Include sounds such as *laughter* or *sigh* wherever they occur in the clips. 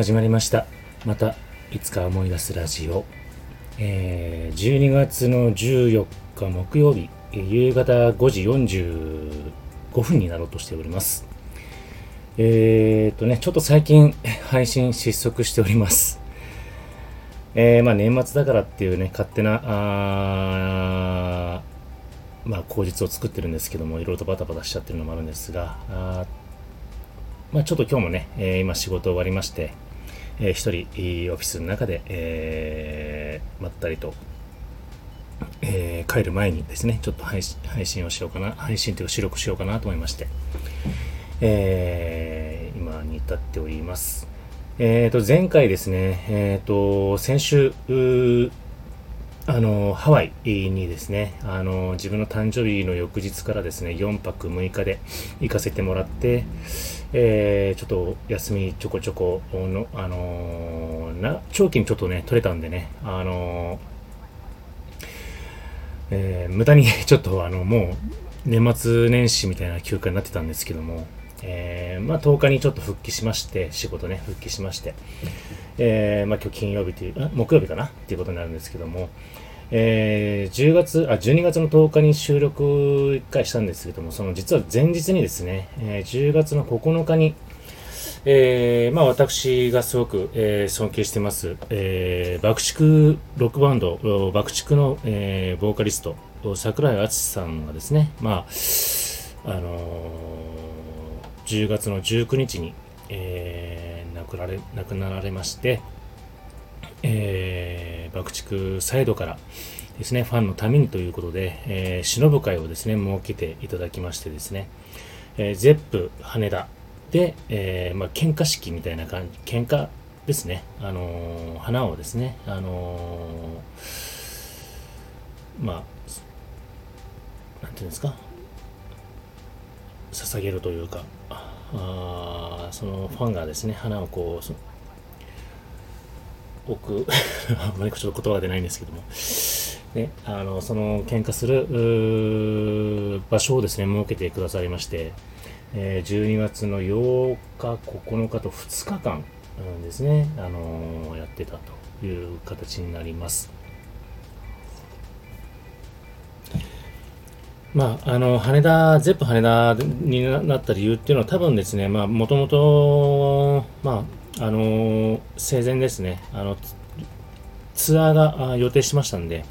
始まりました。またいつか思い出すラジオ、えー、12月の14日木曜日夕方5時45分になろうとしております。えー、っとねちょっと最近 *laughs* 配信失速しております。えー、まあ年末だからっていうね勝手なあまあ口実を作ってるんですけどもいろいろとバタバタしちゃってるのもあるんですがあまあ、ちょっと今日もね、えー、今仕事終わりまして、えー、一人オフィスの中で、えー、まったりと、えー、帰る前にですね、ちょっと配信をしようかな、配信というか収録しようかなと思いまして、えー、今に至っております。えっ、ー、と、前回ですね、えっ、ー、と、先週、あの、ハワイにですね、あの、自分の誕生日の翌日からですね、4泊6日で行かせてもらって、えー、ちょっと休みちょこちょこの、あの、な、長期にちょっとね、取れたんでね、あの、えー、無駄にちょっとあの、もう、年末年始みたいな休暇になってたんですけども、えー、まあ10日にちょっと復帰しまして、仕事ね、復帰しまして、えー、まあ今日金曜日という、木曜日かな？っていうことになるんですけども、えー、10月、あ、12月の10日に収録1回したんですけども、その実は前日にですね、えー、10月の9日に、えー、まあ私がすごく、えー、尊敬してます、えー、爆竹ロックバンド、爆竹の、えー、ボーカリスト、桜井敦さんがですね、まあ、あのー、10月の19日に、えー、亡くられ亡くなられまして、えー、爆竹サイドからですね、ファンのためにということで、えー、忍ぶ会をですね、設けていただきましてですね、えー、ゼップ羽田で、えー、まあ、喧嘩式みたいな感じ、喧嘩ですね、あのー、花をですね、あのー、まあ、なんていうんですか、捧げるというか、あそのファンがですね、花をこう、僕、*laughs* あんまりちょっと言葉が出ないんですけども、ね、あの、その喧嘩する場所をですね、設けてくださいまして、えー、12月の8日、9日と2日間、うん、ですね、あの、やってたという形になります。まあ、あの、羽田、ゼップ羽田になった理由っていうのは多分ですね、もともと、まあ、あの生前ですね、あのツアーが予定しましたんで、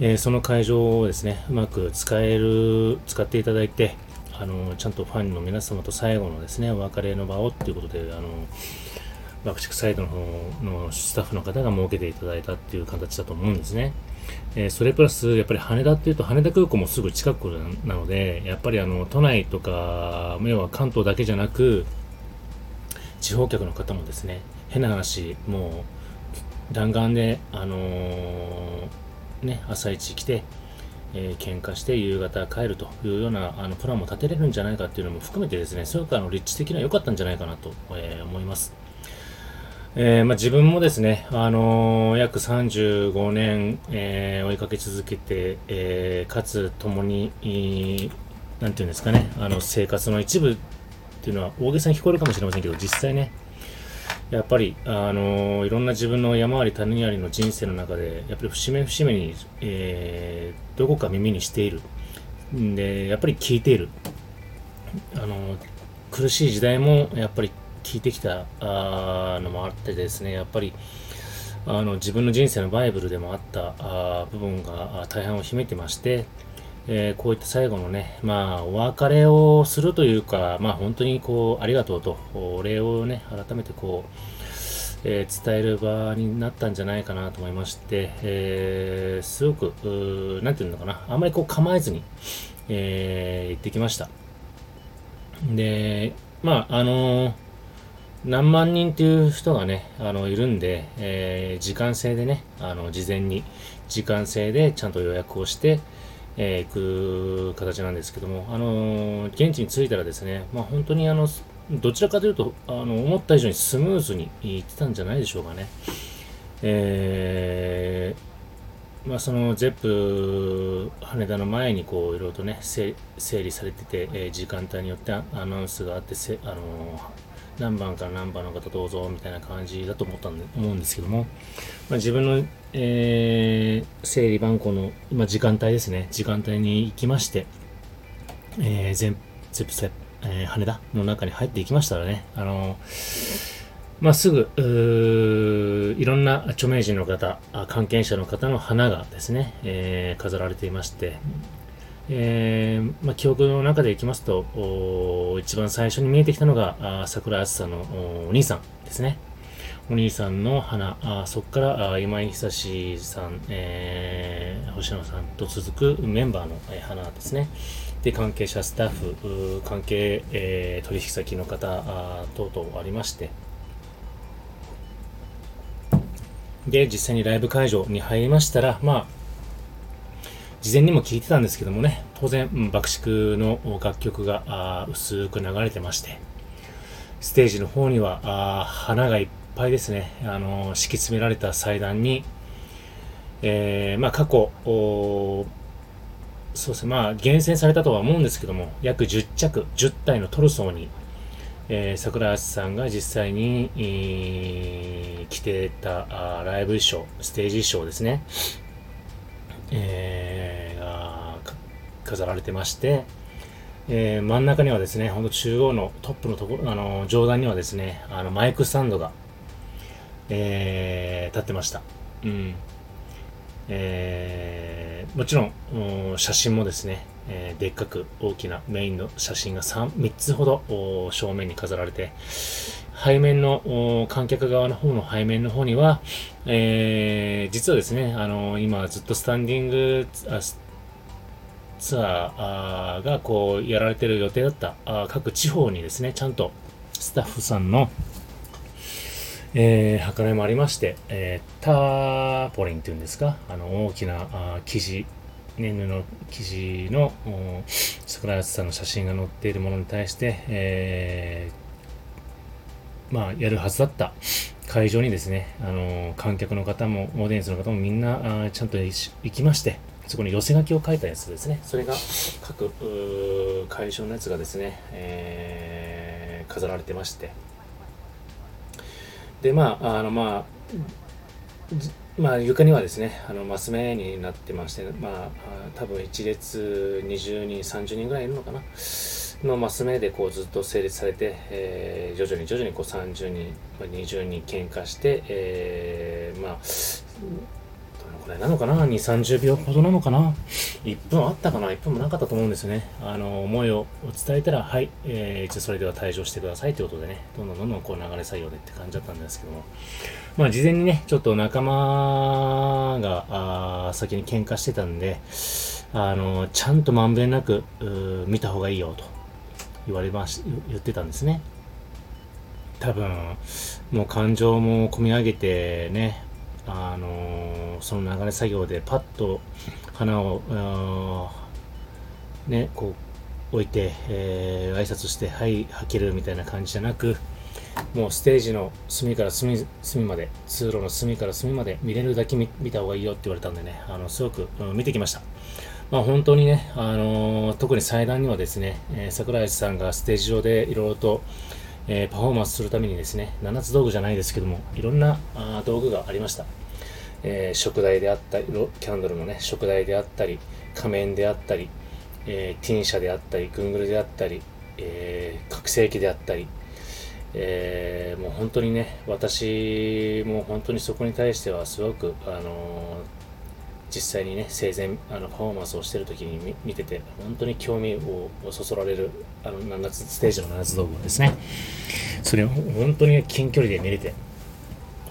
えー、その会場をですね、うまく使える、使っていただいて、あのちゃんとファンの皆様と最後のですね、お別れの場をっていうことで、あの爆竹サイドの方のスタッフの方が設けていただいたっていう形だと思うんですね。え、それプラス、やっぱり羽田っていうと羽田空港もすぐ近くなので、やっぱりあの都内とか、要は関東だけじゃなく、地方客の方もですね、変な話、もう弾丸で、あのー、ね、朝一来て、えー、喧嘩して夕方帰るというようなあのプランも立てれるんじゃないかっていうのも含めてですね、すごくあの立地的には良かったんじゃないかなと、えー、思います。えー、まあ、自分もですね、あのー、約35年、えー、追いかけ続けて、えかつ共に、なんていうんですかね、あの生活の一部っていうのは大げさに聞こえるかもしれませんけど、実際ね、やっぱり、あのいろんな自分の山あり谷ありの人生の中で、やっぱり節目節目に、え、どこか耳にしている。で、やっぱり聞いている。あの苦しい時代もやっぱり聞いてきたあのもあってですね、やっぱり、あの自分の人生のバイブルでもあったあ部分が大半を秘めてまして、えー、こういった最後のね、まあ、お別れをするというか、まあ、本当にこう、ありがとうと、お礼をね、改めてこう、えー、伝える場になったんじゃないかなと思いまして、えー、すごく、なんていうのかな、あんまりこう構えずに、えー、行ってきました。で、まあ、あの何万人っていう人がね、あの、いるんで、えー、時間制でね、あの、事前に時間制でちゃんと予約をして、えー、行く形なんですけども、あのー、現地に着いたらですね、まあ、本当にあの、どちらかというと、あの、思った以上にスムーズに行ってたんじゃないでしょうかね。えー、まあ、そのゼップ羽田の前にこういろいろとね整理されてて、えー、時間帯によってアナウンスがあってせ、あの何番から何番の方どうぞみたいな感じだと思ったんで思うんですけども、まあ、自分の、えー、整理番号の、まあ、時間帯ですね、時間帯に行きまして、えー、全、ゼプセ、え、羽田の中に入っていきましたらね、あのまあ、すぐ、いろんな著名人の方、関係者の方の花がですね、えー、飾られていまして、えー、まあ、記憶の中でいきますと、一番最初に見えてきたのが、あ桜厚さのお兄さんですね。お兄さんの花、あそこからあ今井久志さん、えー、星野さんと続くメンバーの、えー、花ですね。で、関係者、スタッフ、関係、えー、取引先の方等々ありまして、で、実際にライブ会場に入りましたら、まあ、事前にも聞いてたんですけどもね、当然、爆竹の楽曲が薄く流れてまして、ステージの方にはあ花がいっぱいですね、あの敷き詰められた祭壇に、えー、まあ、過去、そうですね、まあ、厳選されたとは思うんですけども、約10着、10体のトルソーに、えー、桜橋さんが実際に、えー、着てたあライブ衣装、ステージ衣装ですね、えー、飾られてまして、えー、真ん中にはですね、ほんと中央のトップのところ、あの、上段にはですね、あの、マイクスタンドが、えー、立ってました。うん。えー、もちろん、写真もですね、えー、でっかく大きなメインの写真が 3, 3つほど正面に飾られて、背面の観客側の方の背面の方には、えー、実はですね、あの今ずっとスタンディングツアーがこうやられてる予定だった各地方にですね、ちゃんとスタッフさんのえー、計らいもありまして、えー、ターポリンっていうんですか、あの大きなあ生地ね、布生地の桜井さんの写真が載っているものに対して、えー、まあ、やるはずだった会場にですね、あの観客の方も、オーディエンスの方もみんなあちゃんと行きまして、そこに寄せ書きを書いたやつですね、それが各会場のやつがですね、えー、飾られてまして、で、まあ、あの、まあ、まあ、床にはですね、あのマス目になってまして、まあ、多分一列20人、30人ぐらいいるのかな、のマス目でこうずっと成立されて、えー、徐々に徐々にこう30人、20人喧嘩して、えー、まあ、これなのかな ?2、30秒ほどなのかな ?1 分あったかな ?1 分もなかったと思うんですよね。あの、思いを伝えたら、はい、えー、一応それでは退場してくださいということでね、どんどんどんどんこう流れ作業でって感じだったんですけども、まあ事前にね、ちょっと仲間が、あ先に喧嘩してたんで、あの、ちゃんとまんべんなく、見た方がいいよと言われまし、言ってたんですね。多分、もう感情も込み上げてね、あのその流れ作業でパッと花をねこう置いて、えー、挨拶してはい吐けるみたいな感じじゃなくもうステージの隅から隅隅まで通路の隅から隅まで見れるだけ見見た方がいいよって言われたんでねあのすごく、うん、見てきました。まあ、本当にね、あのー、特に祭壇にはですね、えー、桜井さんがステージ上でいろいろと、えー、パフォーマンスするためにですね、7つ道具じゃないですけども、いろんなあ道具がありました。えー、食台であったり、キャンドルのね、食台であったり、仮面であったり、えー、ティンシャであったり、グングルであったり、えー、覚醒器であったり、えー、もう本当にね、私も本当にそこに対してはすごく、あのー、実際にね、生前、あの、パフォーマンスをしてる時に見てて、本当に興味をそそられる、あの、7つ、ステージの7つ道具ですね。それを本当に近距離で見れて、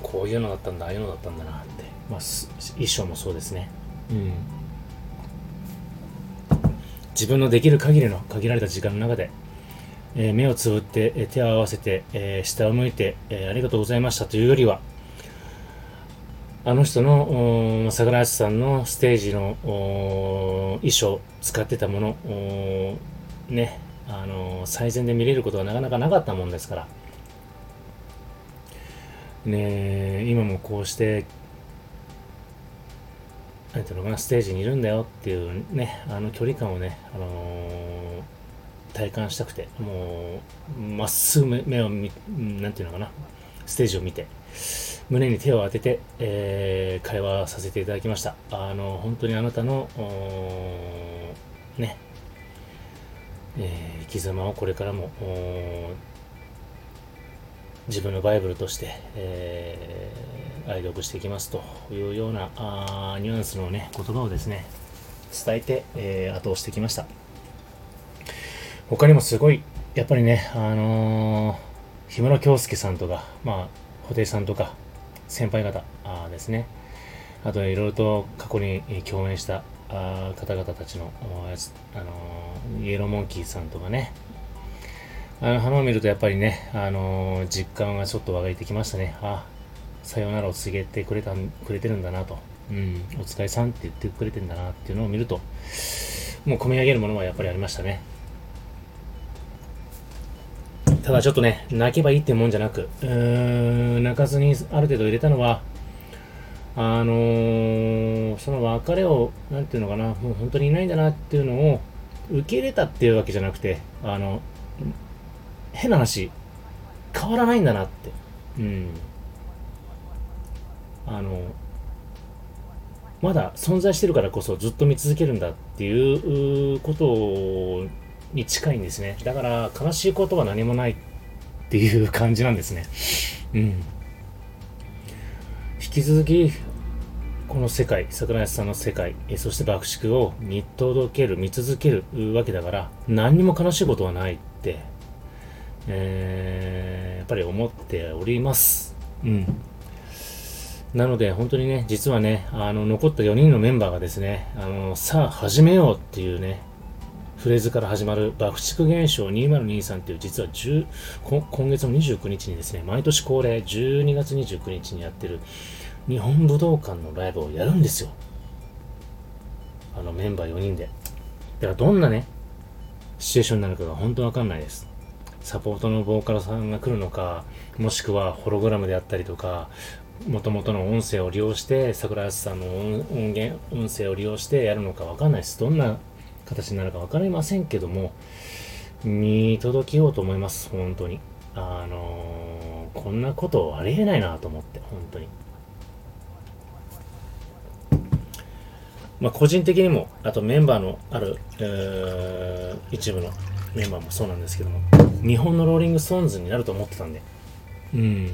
こういうのだったんだ、ああいうのだったんだなって、まあ、衣装もそうですね。うん。自分のできる限りの限られた時間の中で、えー、目をつぶって、え、手を合わせて、えー、下を向いて、えありがとうございましたというよりは、あの人の、桜橋さんのステージの衣装、使ってたもの、ね、あの最善で見れることはなかなかなかったもんですから、ね、今もこうしてなんていうのかな、ステージにいるんだよっていうね、あの距離感をね、あの体感したくて、もう、まっすぐ目を見、なんていうのかな、ステージを見て、胸に手を当てて、えー、会話させていただきました。あの、本当にあなたの、ね、えー、生き様をこれからも、自分のバイブルとして、えー、愛読していきますというようなあニュアンスのね、言葉をですね、伝えて、えー、後押してきました。他にもすごい、やっぱりね、あのー、日村京介さんとか、まあ、布袋さんとか、先輩方ですね、あといろいろと過去に共演した方々たちの、あの、イエローモンキーさんとかね、あの花を見るとやっぱりね、あのー、実感がちょっと湧いてきましたね。あ、さよならを告げてくれた、くれてるんだなと。うん、お疲れさんって言ってくれてるんだなっていうのを見ると、もう込み上げるものはやっぱりありましたね。ただちょっとね、泣けばいいってもんじゃなく、うーん、泣かずにある程度入れたのは、あのー、その別れを、なんていうのかな、もう本当にいないんだなっていうのを受け入れたっていうわけじゃなくて、あの、変な話、変わらないんだなって。うん。あの、まだ存在してるからこそずっと見続けるんだっていうことをに近いんですね。だから悲しいことは何もないっていう感じなんですね。うん。引き続き、この世界、桜井さんの世界、えそして爆竹を見届ける、見続けるわけだから、何にも悲しいことはないって、えー、やっぱり思っております。うん。なので、本当にね、実はね、あの、残った4人のメンバーがですね、あの、さあ始めようっていうね、フレーズから始まる爆竹現象2023っていう実は10今月の29日にですね、毎年恒例12月29日にやってる日本武道館のライブをやるんですよ。あのメンバー4人で。だからどんなね、シチュエーションになるかが本当わかんないです。サポートのボーカルさんが来るのか、もしくはホログラムであったりとか、もともとの音声を利用して、桜井さんの音源、音声を利用してやるのかわかんないです。どんな形になるかわかりませんけども、見届けようと思います。本当に。あのー、こんなことありえないなと思って、本当に。まあ、個人的にも、あとメンバーのある、えー、一部のメンバーもそうなんですけども、日本のローリング・ストーンズになると思ってたんで、うん。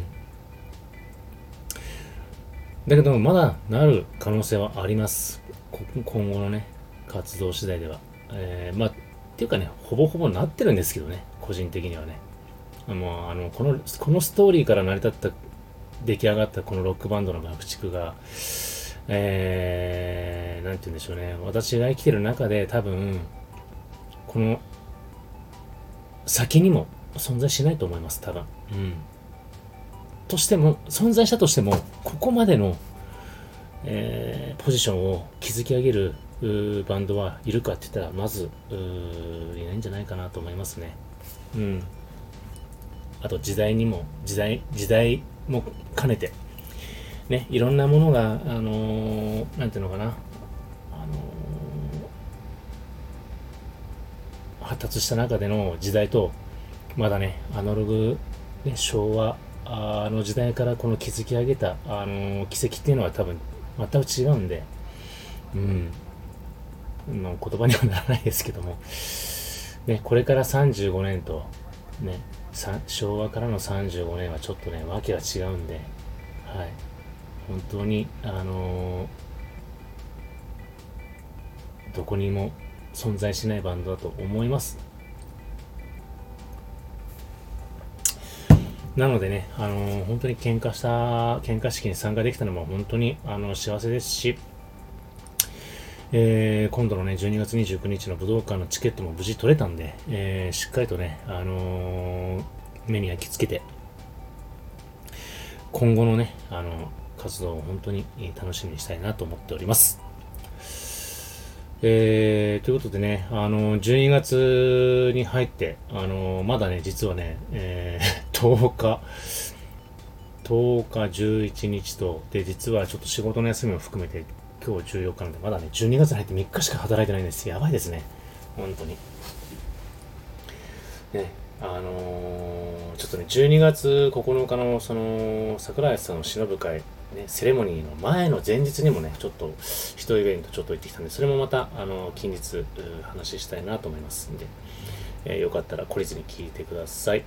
だけど、まだなる可能性はあります。今後のね、活動次第では。えー、まあ、っていうかね、ほぼほぼなってるんですけどね、個人的にはね。もう、あの、この、このストーリーから成り立った、出来上がったこのロックバンドの爆竹が、えー、なんて言うんでしょうね。私が生きてる中で多分、この、先にも存在しないと思います、多分。うん。としても、存在したとしても、ここまでの、えー、ポジションを築き上げるバンドはいるかって言ったら、まず、いないんじゃないかなと思いますね。うん。あと、時代にも、時代、時代も兼ねて、ね、いろんなものが、あのー、なんていうのかな、あの、発達した中での時代と、まだね、アナログ、ね、昭和あの時代からこの築き上げた、あのー、奇跡っていうのは多分全く違うんで、うん、の言葉にはならないですけども、ね、これから35年と、ね、昭和からの35年はちょっとね、わけが違うんで、はい。本当に、あのー、どこにも存在しないバンドだと思います。なのでね、あのー、本当に喧嘩した、喧嘩式に参加できたのも本当に、あの、幸せですし、えー、今度のね、12月29日の武道館のチケットも無事取れたんで、えー、しっかりとね、あのー、目に焼き付けて、今後のね、あの活動を本当に楽しみにしたいなと思っております。えー、ということでね、あの、12月に入って、あの、まだね、実はね、えー、10日、10日、11日と、で、実はちょっと仕事の休みも含めて、今日14日なんで、まだね、12月に入って3日しか働いてないんです。やばいですね。本当に。ね、あのーちょっとね、12月9日のその、桜井さんの忍ぶ会、ね、セレモニーの前の前日にもね、ちょっと、一イベントちょっと行ってきたんで、それもまた、あの、近日、話したいなと思いますんで、えーよかったら懲りずに聞いてください。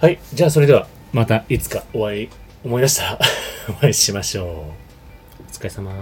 はい、じゃあそれでは、またいつかお会い、思い出したら *laughs* お会いしましょう。お疲れ様